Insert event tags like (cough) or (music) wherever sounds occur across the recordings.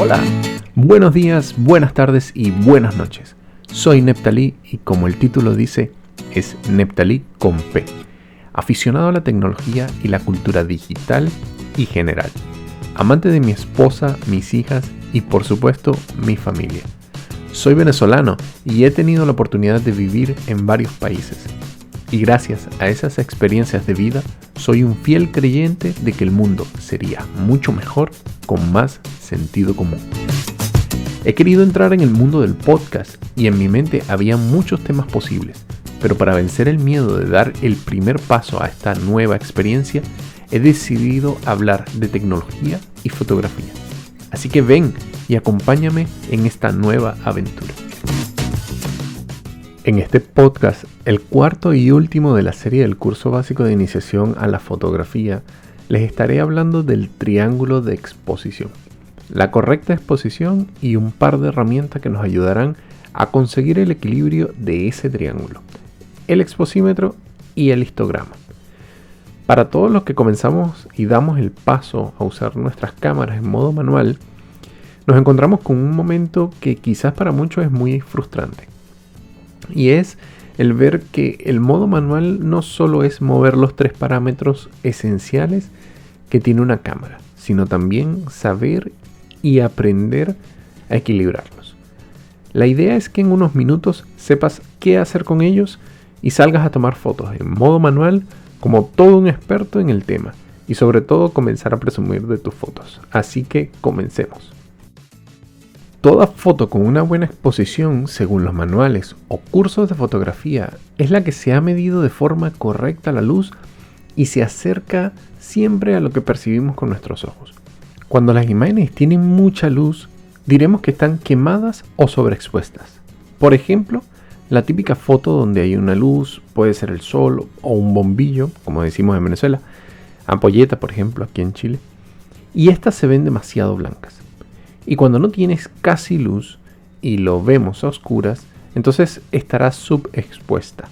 Hola, buenos días, buenas tardes y buenas noches. Soy Neptalí y como el título dice, es Neptalí con P, aficionado a la tecnología y la cultura digital y general, amante de mi esposa, mis hijas y por supuesto mi familia. Soy venezolano y he tenido la oportunidad de vivir en varios países. Y gracias a esas experiencias de vida, soy un fiel creyente de que el mundo sería mucho mejor con más sentido común. He querido entrar en el mundo del podcast y en mi mente había muchos temas posibles, pero para vencer el miedo de dar el primer paso a esta nueva experiencia, he decidido hablar de tecnología y fotografía. Así que ven y acompáñame en esta nueva aventura. En este podcast, el cuarto y último de la serie del curso básico de iniciación a la fotografía, les estaré hablando del triángulo de exposición, la correcta exposición y un par de herramientas que nos ayudarán a conseguir el equilibrio de ese triángulo, el exposímetro y el histograma. Para todos los que comenzamos y damos el paso a usar nuestras cámaras en modo manual, nos encontramos con un momento que quizás para muchos es muy frustrante. Y es el ver que el modo manual no solo es mover los tres parámetros esenciales que tiene una cámara, sino también saber y aprender a equilibrarlos. La idea es que en unos minutos sepas qué hacer con ellos y salgas a tomar fotos en modo manual como todo un experto en el tema y sobre todo comenzar a presumir de tus fotos. Así que comencemos. Toda foto con una buena exposición, según los manuales o cursos de fotografía, es la que se ha medido de forma correcta la luz y se acerca siempre a lo que percibimos con nuestros ojos. Cuando las imágenes tienen mucha luz, diremos que están quemadas o sobreexpuestas. Por ejemplo, la típica foto donde hay una luz, puede ser el sol o un bombillo, como decimos en Venezuela, ampolleta por ejemplo aquí en Chile, y estas se ven demasiado blancas. Y cuando no tienes casi luz y lo vemos a oscuras, entonces estará subexpuesta.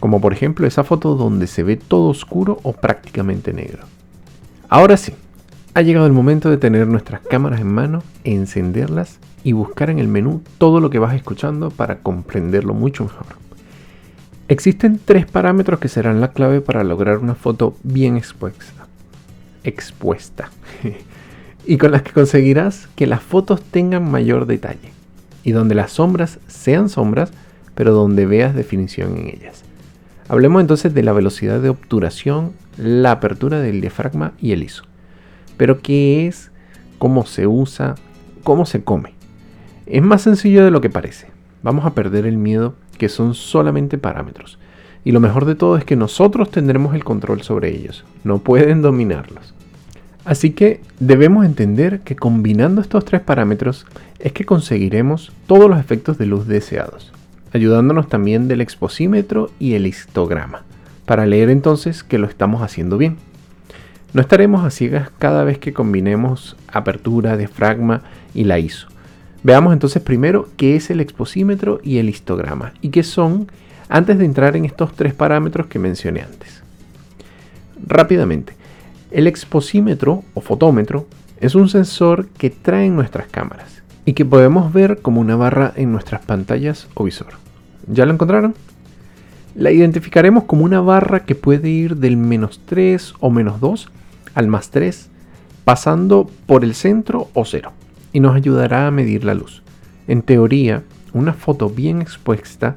Como por ejemplo esa foto donde se ve todo oscuro o prácticamente negro. Ahora sí, ha llegado el momento de tener nuestras cámaras en mano, encenderlas y buscar en el menú todo lo que vas escuchando para comprenderlo mucho mejor. Existen tres parámetros que serán la clave para lograr una foto bien expuesta. Expuesta. Y con las que conseguirás que las fotos tengan mayor detalle y donde las sombras sean sombras, pero donde veas definición en ellas. Hablemos entonces de la velocidad de obturación, la apertura del diafragma y el ISO. Pero ¿qué es? ¿Cómo se usa? ¿Cómo se come? Es más sencillo de lo que parece. Vamos a perder el miedo que son solamente parámetros. Y lo mejor de todo es que nosotros tendremos el control sobre ellos. No pueden dominarlos. Así que debemos entender que combinando estos tres parámetros es que conseguiremos todos los efectos de luz deseados, ayudándonos también del exposímetro y el histograma, para leer entonces que lo estamos haciendo bien. No estaremos a ciegas cada vez que combinemos apertura, diafragma y la ISO. Veamos entonces primero qué es el exposímetro y el histograma y qué son antes de entrar en estos tres parámetros que mencioné antes. Rápidamente, el exposímetro o fotómetro es un sensor que traen nuestras cámaras y que podemos ver como una barra en nuestras pantallas o visor. ¿Ya lo encontraron? La identificaremos como una barra que puede ir del menos 3 o menos 2 al más 3, pasando por el centro o 0, y nos ayudará a medir la luz. En teoría, una foto bien expuesta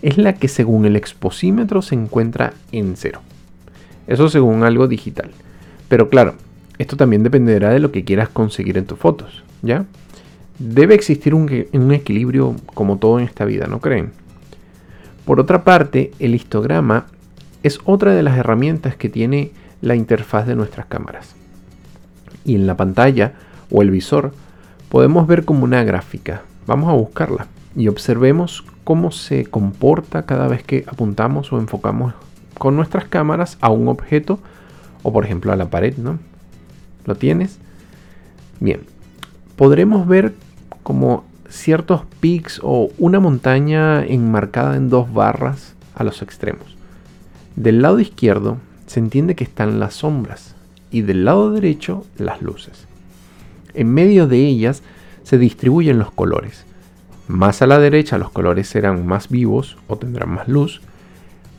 es la que según el exposímetro se encuentra en 0. Eso según algo digital. Pero claro, esto también dependerá de lo que quieras conseguir en tus fotos, ¿ya? Debe existir un, equilibrio como todo en esta vida, ¿no creen? Por otra parte, el histograma es otra de las herramientas que tiene la interfaz de nuestras cámaras. Y en la pantalla o el visor podemos ver como una gráfica. Vamos a buscarla y observemos cómo se comporta cada vez que apuntamos o enfocamos con nuestras cámaras a un objeto o por ejemplo a la pared, ¿no? ¿Lo tienes? Bien, podremos ver como ciertos pics o una montaña enmarcada en dos barras a los extremos. Del lado izquierdo se entiende que están las sombras y del lado derecho las luces. En medio de ellas se distribuyen los colores. Más a la derecha los colores serán más vivos o tendrán más luz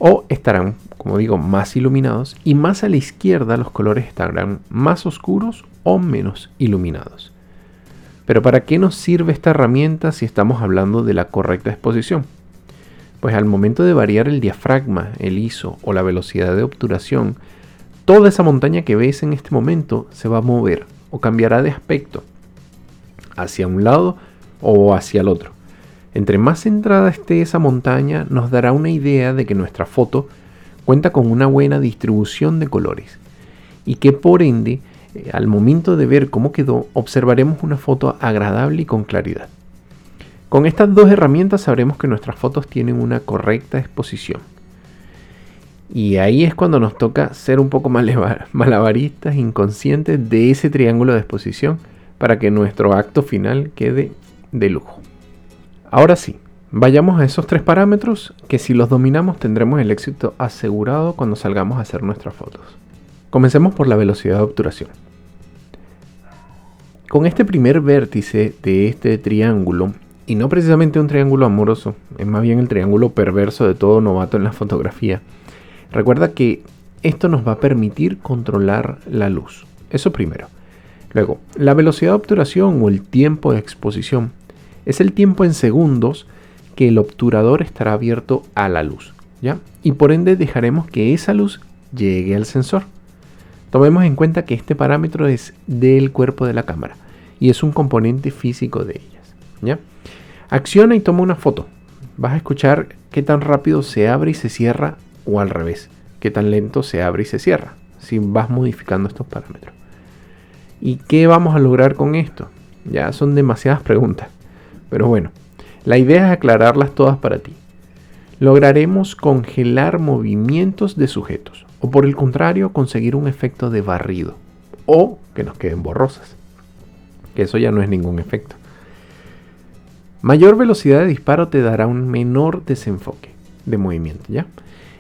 o estarán, como digo, más iluminados y más a la izquierda los colores estarán más oscuros o menos iluminados. Pero ¿para qué nos sirve esta herramienta si estamos hablando de la correcta exposición? Pues al momento de variar el diafragma, el ISO o la velocidad de obturación, toda esa montaña que ves en este momento se va a mover o cambiará de aspecto hacia un lado o hacia el otro. Entre más centrada esté esa montaña, nos dará una idea de que nuestra foto cuenta con una buena distribución de colores y que por ende eh, al momento de ver cómo quedó, observaremos una foto agradable y con claridad. Con estas dos herramientas sabremos que nuestras fotos tienen una correcta exposición. Y ahí es cuando nos toca ser un poco (laughs) malabaristas, inconscientes de ese triángulo de exposición para que nuestro acto final quede de lujo. Ahora sí, vayamos a esos tres parámetros que si los dominamos tendremos el éxito asegurado cuando salgamos a hacer nuestras fotos. Comencemos por la velocidad de obturación. Con este primer vértice de este triángulo, y no precisamente un triángulo amoroso, es más bien el triángulo perverso de todo novato en la fotografía, recuerda que esto nos va a permitir controlar la luz. Eso primero. Luego, la velocidad de obturación o el tiempo de exposición es el tiempo en segundos que el obturador estará abierto a la luz, ¿ya? Y por ende dejaremos que esa luz llegue al sensor. Tomemos en cuenta que este parámetro es del cuerpo de la cámara y es un componente físico de ellas. ¿ya? Acciona y toma una foto. Vas a escuchar qué tan rápido se abre y se cierra o al revés, qué tan lento se abre y se cierra, si vas modificando estos parámetros. ¿Y qué vamos a lograr con esto? Ya son demasiadas preguntas, pero bueno, la idea es aclararlas todas para ti. Lograremos congelar movimientos de sujetos, o por el contrario, conseguir un efecto de barrido, o que nos queden borrosas que eso ya no es ningún efecto. Mayor velocidad de disparo te dará un menor desenfoque de movimiento, ¿ya?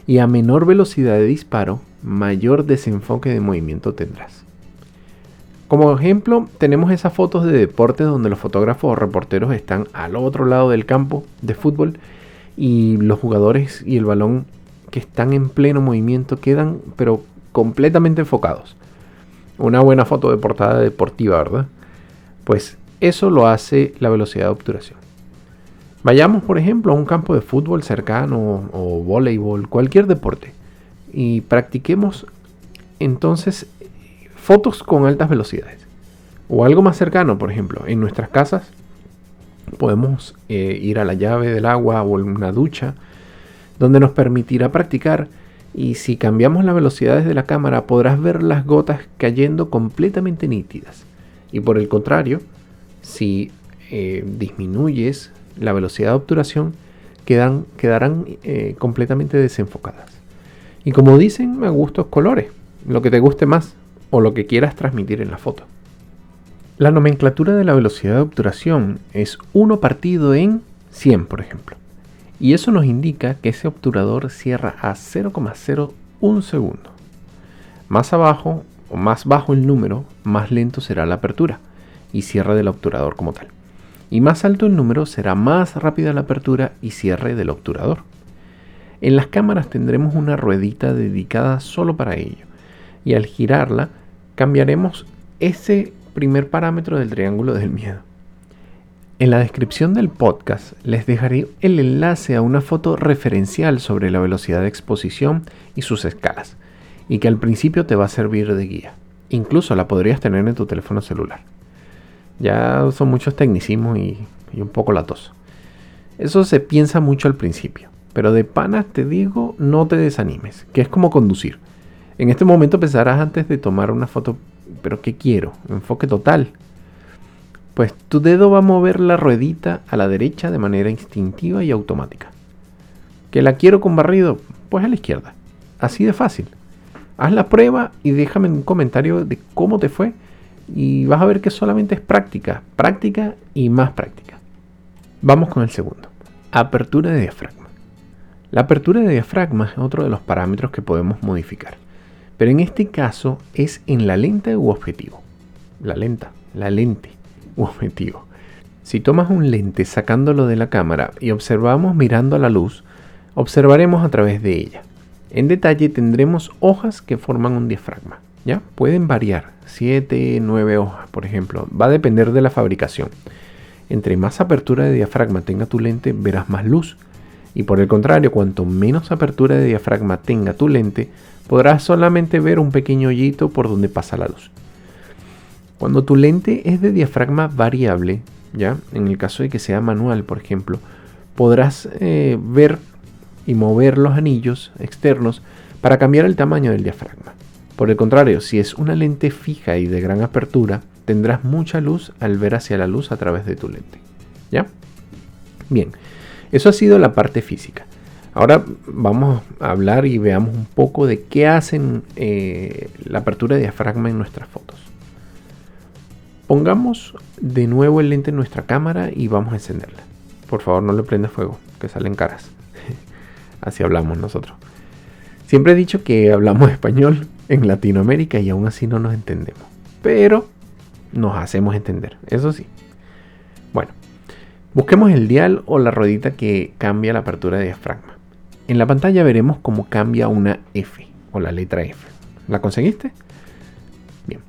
Y a menor velocidad de disparo, mayor desenfoque de movimiento tendrás. Como ejemplo, tenemos esas fotos de deportes donde los fotógrafos o reporteros están al otro lado del campo de fútbol y los jugadores y el balón que están en pleno movimiento quedan pero completamente enfocados. Una buena foto de portada deportiva, ¿verdad? Pues eso lo hace la velocidad de obturación. Vayamos, por ejemplo, a un campo de fútbol cercano o voleibol, cualquier deporte, y practiquemos entonces fotos con altas velocidades. O algo más cercano, por ejemplo, en nuestras casas podemos eh, ir a la llave del agua o en una ducha, donde nos permitirá practicar y si cambiamos las velocidades de la cámara podrás ver las gotas cayendo completamente nítidas. Y por el contrario, si eh, disminuyes la velocidad de obturación, quedan, quedarán eh, completamente desenfocadas. Y como dicen, me gustos colores, lo que te guste más o lo que quieras transmitir en la foto. La nomenclatura de la velocidad de obturación es 1 partido en 100, por ejemplo. Y eso nos indica que ese obturador cierra a 0,01 segundo. Más abajo o más bajo el número, más lento será la apertura y cierre del obturador como tal. Y más alto el número, será más rápida la apertura y cierre del obturador. En las cámaras tendremos una ruedita dedicada solo para ello. Y al girarla, cambiaremos ese primer parámetro del triángulo del miedo. En la descripción del podcast les dejaré el enlace a una foto referencial sobre la velocidad de exposición y sus escalas y que al principio te va a servir de guía. Incluso la podrías tener en tu teléfono celular. Ya son muchos tecnicismos y, un poco latoso. Eso se piensa mucho al principio, pero de panas te digo, no te desanimes, que es como conducir. En este momento pensarás antes de tomar una foto, pero ¿qué quiero? Enfoque total. Pues tu dedo va a mover la ruedita a la derecha de manera instintiva y automática. ¿Que la quiero con barrido? Pues a la izquierda. Así de fácil. Haz la prueba y déjame un comentario de cómo te fue y vas a ver que solamente es práctica, práctica y más práctica. Vamos con el segundo. Apertura de diafragma. La apertura de diafragma es otro de los parámetros que podemos modificar, pero en este caso es en la lente u objetivo. La lenta, la lente u objetivo. Si tomas un lente sacándolo de la cámara y observamos mirando a la luz, observaremos a través de ella. En detalle tendremos hojas que forman un diafragma. ¿ya? Pueden variar, 7, 9 hojas, por ejemplo. Va a depender de la fabricación. Entre más apertura de diafragma tenga tu lente, verás más luz. Y por el contrario, cuanto menos apertura de diafragma tenga tu lente, podrás solamente ver un pequeño hoyito por donde pasa la luz. Cuando tu lente es de diafragma variable, ya, en el caso de que sea manual, por ejemplo, podrás eh, ver y mover los anillos externos para cambiar el tamaño del diafragma. Por el contrario, si es una lente fija y de gran apertura, tendrás mucha luz al ver hacia la luz a través de tu lente. ¿Ya? Bien, eso ha sido la parte física. Ahora vamos a hablar y veamos un poco de qué hacen eh, la apertura de diafragma en nuestras fotos. Pongamos de nuevo el lente en nuestra cámara y vamos a encenderla. Por favor no le prenda fuego, que salen caras. (laughs) Así hablamos nosotros. Siempre he dicho que hablamos (laughs) español en Latinoamérica y aún así no nos entendemos. Pero nos hacemos entender, eso sí. Busquemos el dial o la ruedita que cambia la apertura de diafragma. En la pantalla veremos cómo cambia una F o la letra F. ¿La conseguiste? Bien.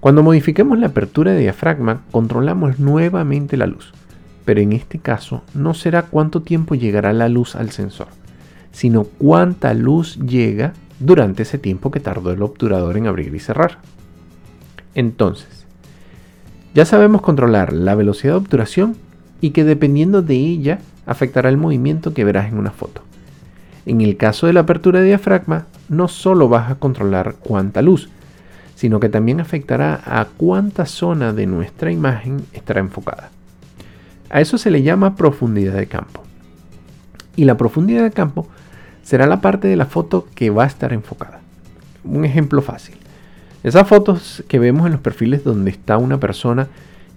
Cuando modifiquemos la apertura de diafragma, controlamos nuevamente la luz pero en este caso no será cuánto tiempo llegará la luz al sensor, sino cuánta luz llega durante ese tiempo que tardó el obturador en abrir y cerrar. Entonces, ya sabemos controlar la velocidad de obturación y que dependiendo de ella afectará el movimiento que verás en una foto. En el caso de la apertura de diafragma, no solo vas a controlar cuánta luz, sino que también afectará a cuánta zona de nuestra imagen estará enfocada. A eso se le llama profundidad de campo. Y la profundidad de campo será la parte de la foto que va a estar enfocada. Un ejemplo fácil. Esas fotos que vemos en los perfiles donde está una persona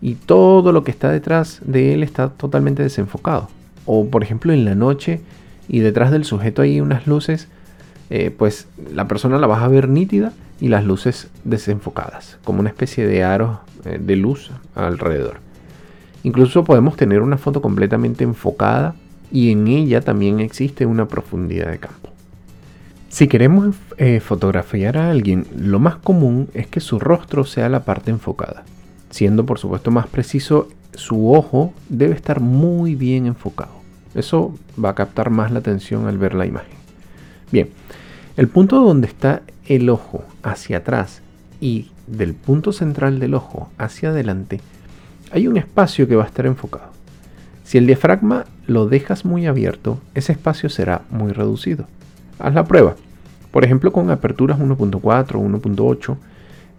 y todo lo que está detrás de él está totalmente desenfocado. O por ejemplo en la noche y detrás del sujeto hay unas luces, eh, pues la persona la vas a ver nítida y las luces desenfocadas, como una especie de aros eh, de luz alrededor. Incluso podemos tener una foto completamente enfocada y en ella también existe una profundidad de campo. Si queremos eh, fotografiar a alguien, lo más común es que su rostro sea la parte enfocada. Siendo por supuesto más preciso, su ojo debe estar muy bien enfocado. Eso va a captar más la atención al ver la imagen. Bien, el punto donde está el ojo hacia atrás y del punto central del ojo hacia adelante hay un espacio que va a estar enfocado. Si el diafragma lo dejas muy abierto, ese espacio será muy reducido. Haz la prueba. Por ejemplo, con aperturas 1.4 o 1.8,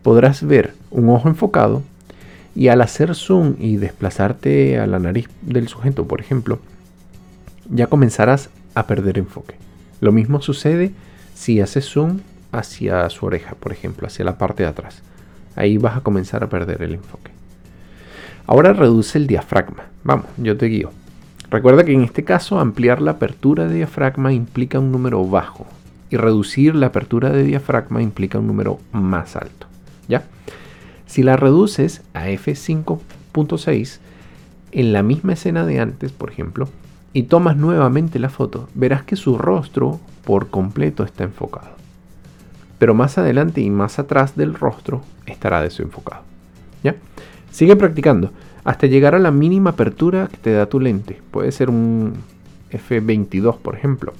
podrás ver un ojo enfocado y al hacer zoom y desplazarte a la nariz del sujeto, por ejemplo, ya comenzarás a perder enfoque. Lo mismo sucede si haces zoom hacia su oreja, por ejemplo, hacia la parte de atrás. Ahí vas a comenzar a perder el enfoque. Ahora reduce el diafragma. Vamos, yo te guío. Recuerda que en este caso ampliar la apertura de diafragma implica un número bajo y reducir la apertura de diafragma implica un número más alto. ¿Ya? Si la reduces a f5.6 en la misma escena de antes, por ejemplo, y tomas nuevamente la foto, verás que su rostro por completo está enfocado. Pero más adelante y más atrás del rostro estará desenfocado. ¿Ya? Sigue practicando hasta llegar a la mínima apertura que te da tu lente. Puede ser un F22, por ejemplo.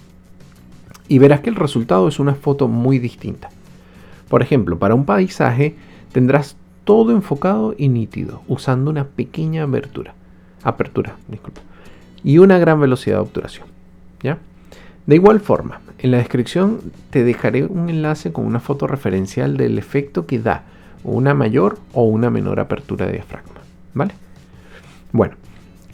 Y verás que el resultado es una foto muy distinta. Por ejemplo, para un paisaje tendrás todo enfocado y nítido, usando una pequeña abertura, apertura, disculpa, y una gran velocidad de obturación. ¿ya? De igual forma, en la descripción te dejaré un enlace con una foto referencial del efecto que da una mayor o una menor apertura de diafragma. ¿Vale? Bueno,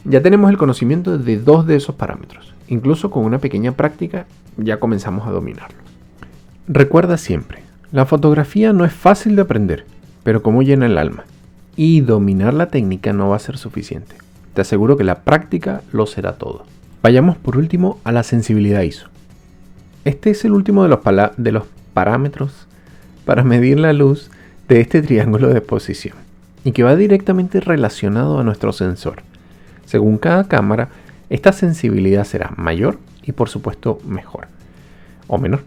ya tenemos el conocimiento de dos de esos parámetros. Incluso con una pequeña práctica ya comenzamos a dominarlos. Recuerda siempre, la fotografía no es fácil de aprender, pero como llena el alma. Y dominar la técnica no va a ser suficiente. Te aseguro que la práctica lo será todo. Vayamos por último a la sensibilidad ISO. Este es el último de los, de los parámetros para medir la luz de este triángulo de exposición. y que va directamente relacionado a nuestro sensor. Según cada cámara, esta sensibilidad será mayor y por supuesto mejor o menor.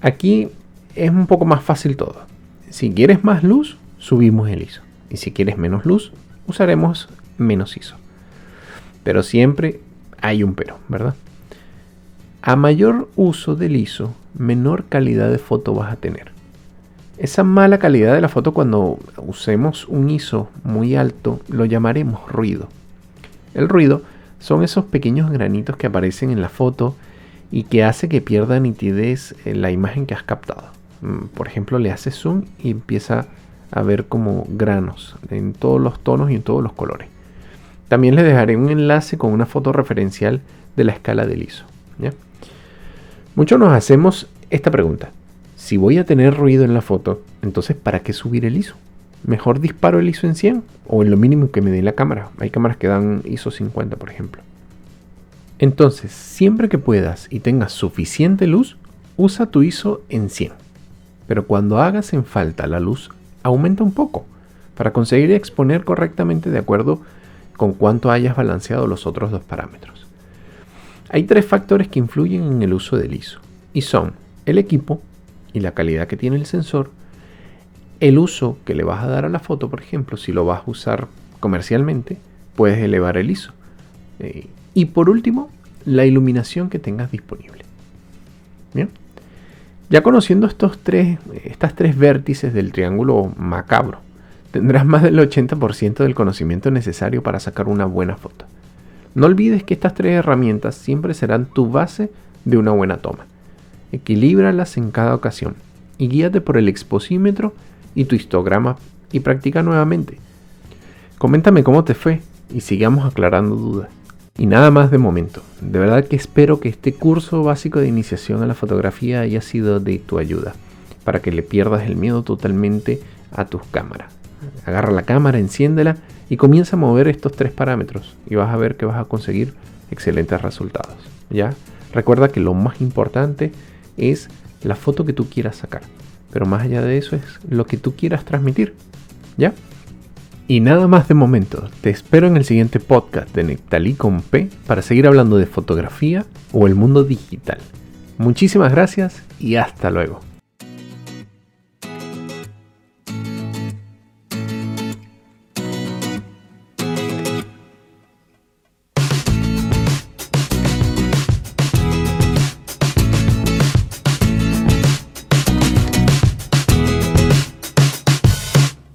Aquí es un poco más fácil todo. Si quieres más luz, subimos el ISO. Y si quieres menos luz, usaremos menos ISO. Pero siempre hay un pero, ¿verdad? A mayor uso del ISO, menor calidad de foto vas a tener. Esa mala calidad de la foto cuando usemos un ISO muy alto lo llamaremos ruido. El ruido son esos pequeños granitos que aparecen en la foto y que hace que pierda nitidez en la imagen que has captado. Mm, por ejemplo, le haces zoom y empieza a ver como granos en todos los tonos y en todos los colores. También les dejaré un enlace con una foto referencial de la escala del ISO. Muchos nos hacemos esta pregunta. Si voy a tener ruido en la foto, entonces ¿para qué subir el ISO? Mejor disparo el ISO en 100 o en lo mínimo que me dé la cámara. Hay cámaras que dan ISO 50, por ejemplo. Entonces, siempre que puedas y tengas suficiente luz, usa tu ISO en 100. Pero cuando hagas en falta la luz, aumenta un poco para conseguir exponer correctamente de acuerdo con cuánto hayas balanceado los otros dos parámetros. Hay tres factores que influyen en el uso del ISO y son el equipo y la calidad que tiene el sensor, el uso que le vas a dar a la foto, por ejemplo, si lo vas a usar comercialmente, puedes elevar el ISO. Eh, y por último, la iluminación que tengas disponible. Bien. Ya conociendo estos tres, estas tres vértices del triángulo macabro, tendrás más del 80% del conocimiento necesario para sacar una buena foto. No olvides que estas tres herramientas siempre serán tu base de una buena toma. Equilíbralas en cada ocasión y guíate por el exposímetro y tu histograma y practica nuevamente. Coméntame cómo te fue y sigamos aclarando dudas. Y nada más de momento. De verdad que espero que este curso básico de iniciación a la fotografía haya sido de tu ayuda, para que le pierdas el miedo totalmente a tus cámaras. Agarra la cámara, enciéndela y comienza a mover estos tres parámetros y vas a ver que vas a conseguir excelentes resultados. ¿Ya? Recuerda que lo más importante es la foto que tú quieras sacar, pero más allá de eso es lo que tú quieras transmitir. ¿Ya? Y nada más de momento, te espero en el siguiente podcast de Nectalí con P para seguir hablando de fotografía o el mundo digital. Muchísimas gracias y hasta luego.